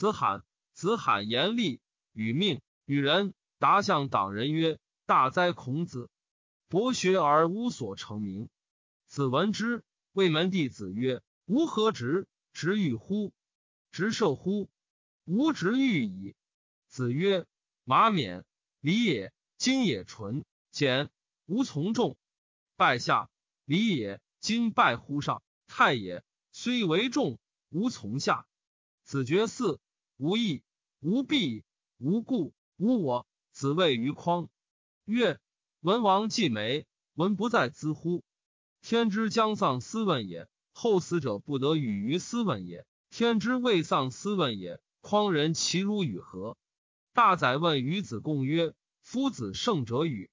子罕，子罕严厉，与命与人。答向党人曰：“大哉孔子！博学而无所成名。”子闻之，谓门弟子曰：“吾何直？直欲乎？直射乎？吾直欲矣。”子曰：“马冕，礼也；今也纯简，无从众。拜下，礼也；今拜乎上，太也。虽为众，无从下。”子绝嗣，无义，无弊，无故，无我。子谓于匡曰：“文王既没，文不在兹乎？天之将丧斯问也，后死者不得与于斯问也。天之未丧斯问也，匡人其如与何？”大宰问于子贡曰：“夫子圣者与？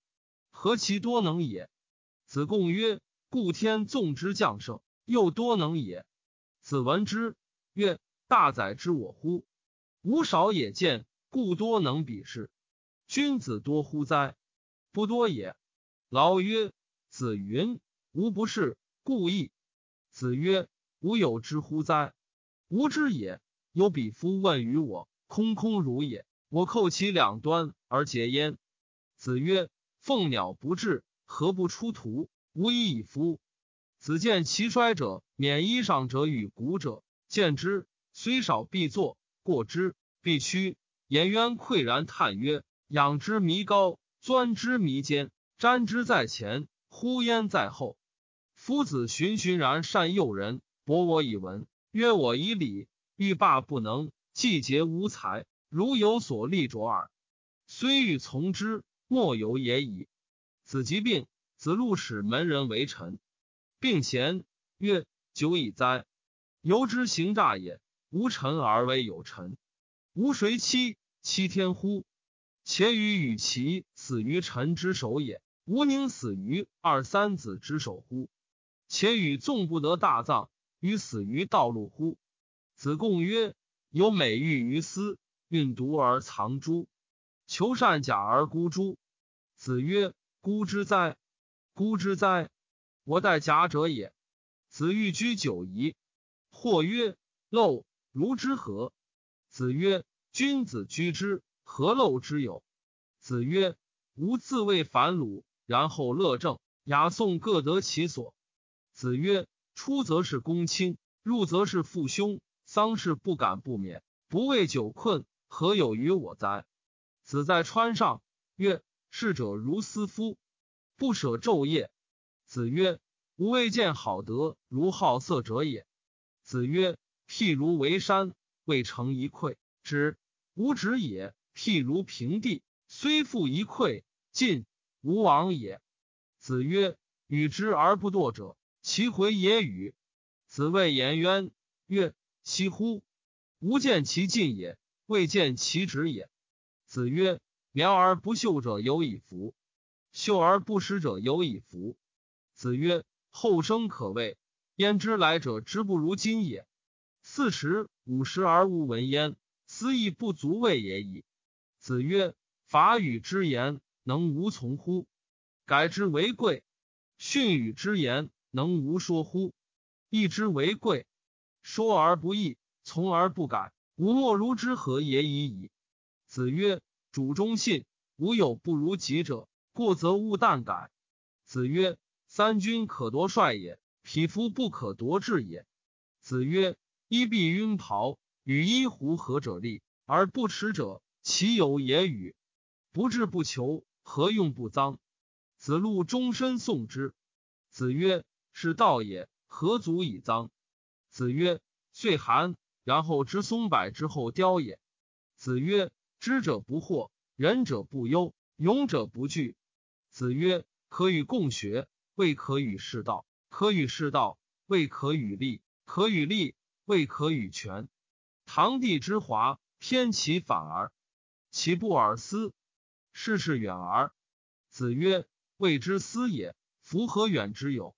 何其多能也？”子贡曰：“故天纵之将圣，又多能也。”子闻之曰：“大宰知我乎？吾少也见，故多能比视。”君子多乎哉？不多也。劳曰：“子云：‘吾不是，故意。’子曰：‘吾有之乎哉？吾知也。’有比夫问于我，空空如也。我扣其两端而结焉。子曰：‘凤鸟不至，何不出图？无以以夫。’子见其衰者，免衣裳者与古者，见之，虽少必作；过之，必趋。颜渊喟然叹曰。”仰之弥高，钻之弥坚，瞻之在前，呼焉在后。夫子循循然善诱人，博我以文，约我以礼，欲罢不能，既节无才，如有所立卓耳。虽欲从之，莫由也已。子疾病，子路使门人为臣，病贤曰：“久矣哉！由之行诈也。无臣而为有臣，无谁欺欺天乎？”且与与其死于臣之手也，吾宁死于二三子之手乎？且与纵不得大葬，于死于道路乎？子贡曰：“有美玉于斯，运毒而藏诸？求善假而孤诸？”子曰：“孤之哉！孤之哉！我待假者也。”子欲居九夷，或曰：“陋如之何？”子曰：“君子居之。”何陋之有？子曰：“吾自谓反鲁，然后乐正。雅颂各得其所。”子曰：“出则是公卿，入则是父兄，丧事不敢不免，不为久困，何有于我哉？”子在川上曰：“逝者如斯夫，不舍昼夜。”子曰：“吾未见好德如好色者也。”子曰：“譬如为山，未成一篑，止，无止也。”譬如平地，虽复一篑，进无往也。子曰：“与之而不惰者，其回也与？”子谓颜渊曰：“惜乎！吾见其进也，未见其止也。”子曰：“苗而不秀者有以服，秀而不实者有以服。”子曰：“后生可畏，焉知来者之不如今也？四十五十而无闻焉，斯亦不足畏也已。”子曰：“法语之言，能无从乎？改之为贵。训与之言，能无说乎？义之为贵。说而不义，从而不改，吾莫如之何也已矣。”子曰：“主忠信，无有不如己者。过则勿惮改。”子曰：“三军可夺帅也，匹夫不可夺志也。”子曰：“衣敝晕袍，与衣狐何者立而不耻者？”其有也与？不志不求，何用不臧？子路终身颂之。子曰：“是道也，何足以臧？”子曰：“岁寒，然后知松柏之后凋也。”子曰：“知者不惑，仁者不忧，勇者不惧。”子曰：“可与共学，未可与士道；可与士道，未可与利；可与利，未可与权。唐帝之华，偏其反而。”其不尔思？事事远而。子曰：“未之思也，夫何远之有？”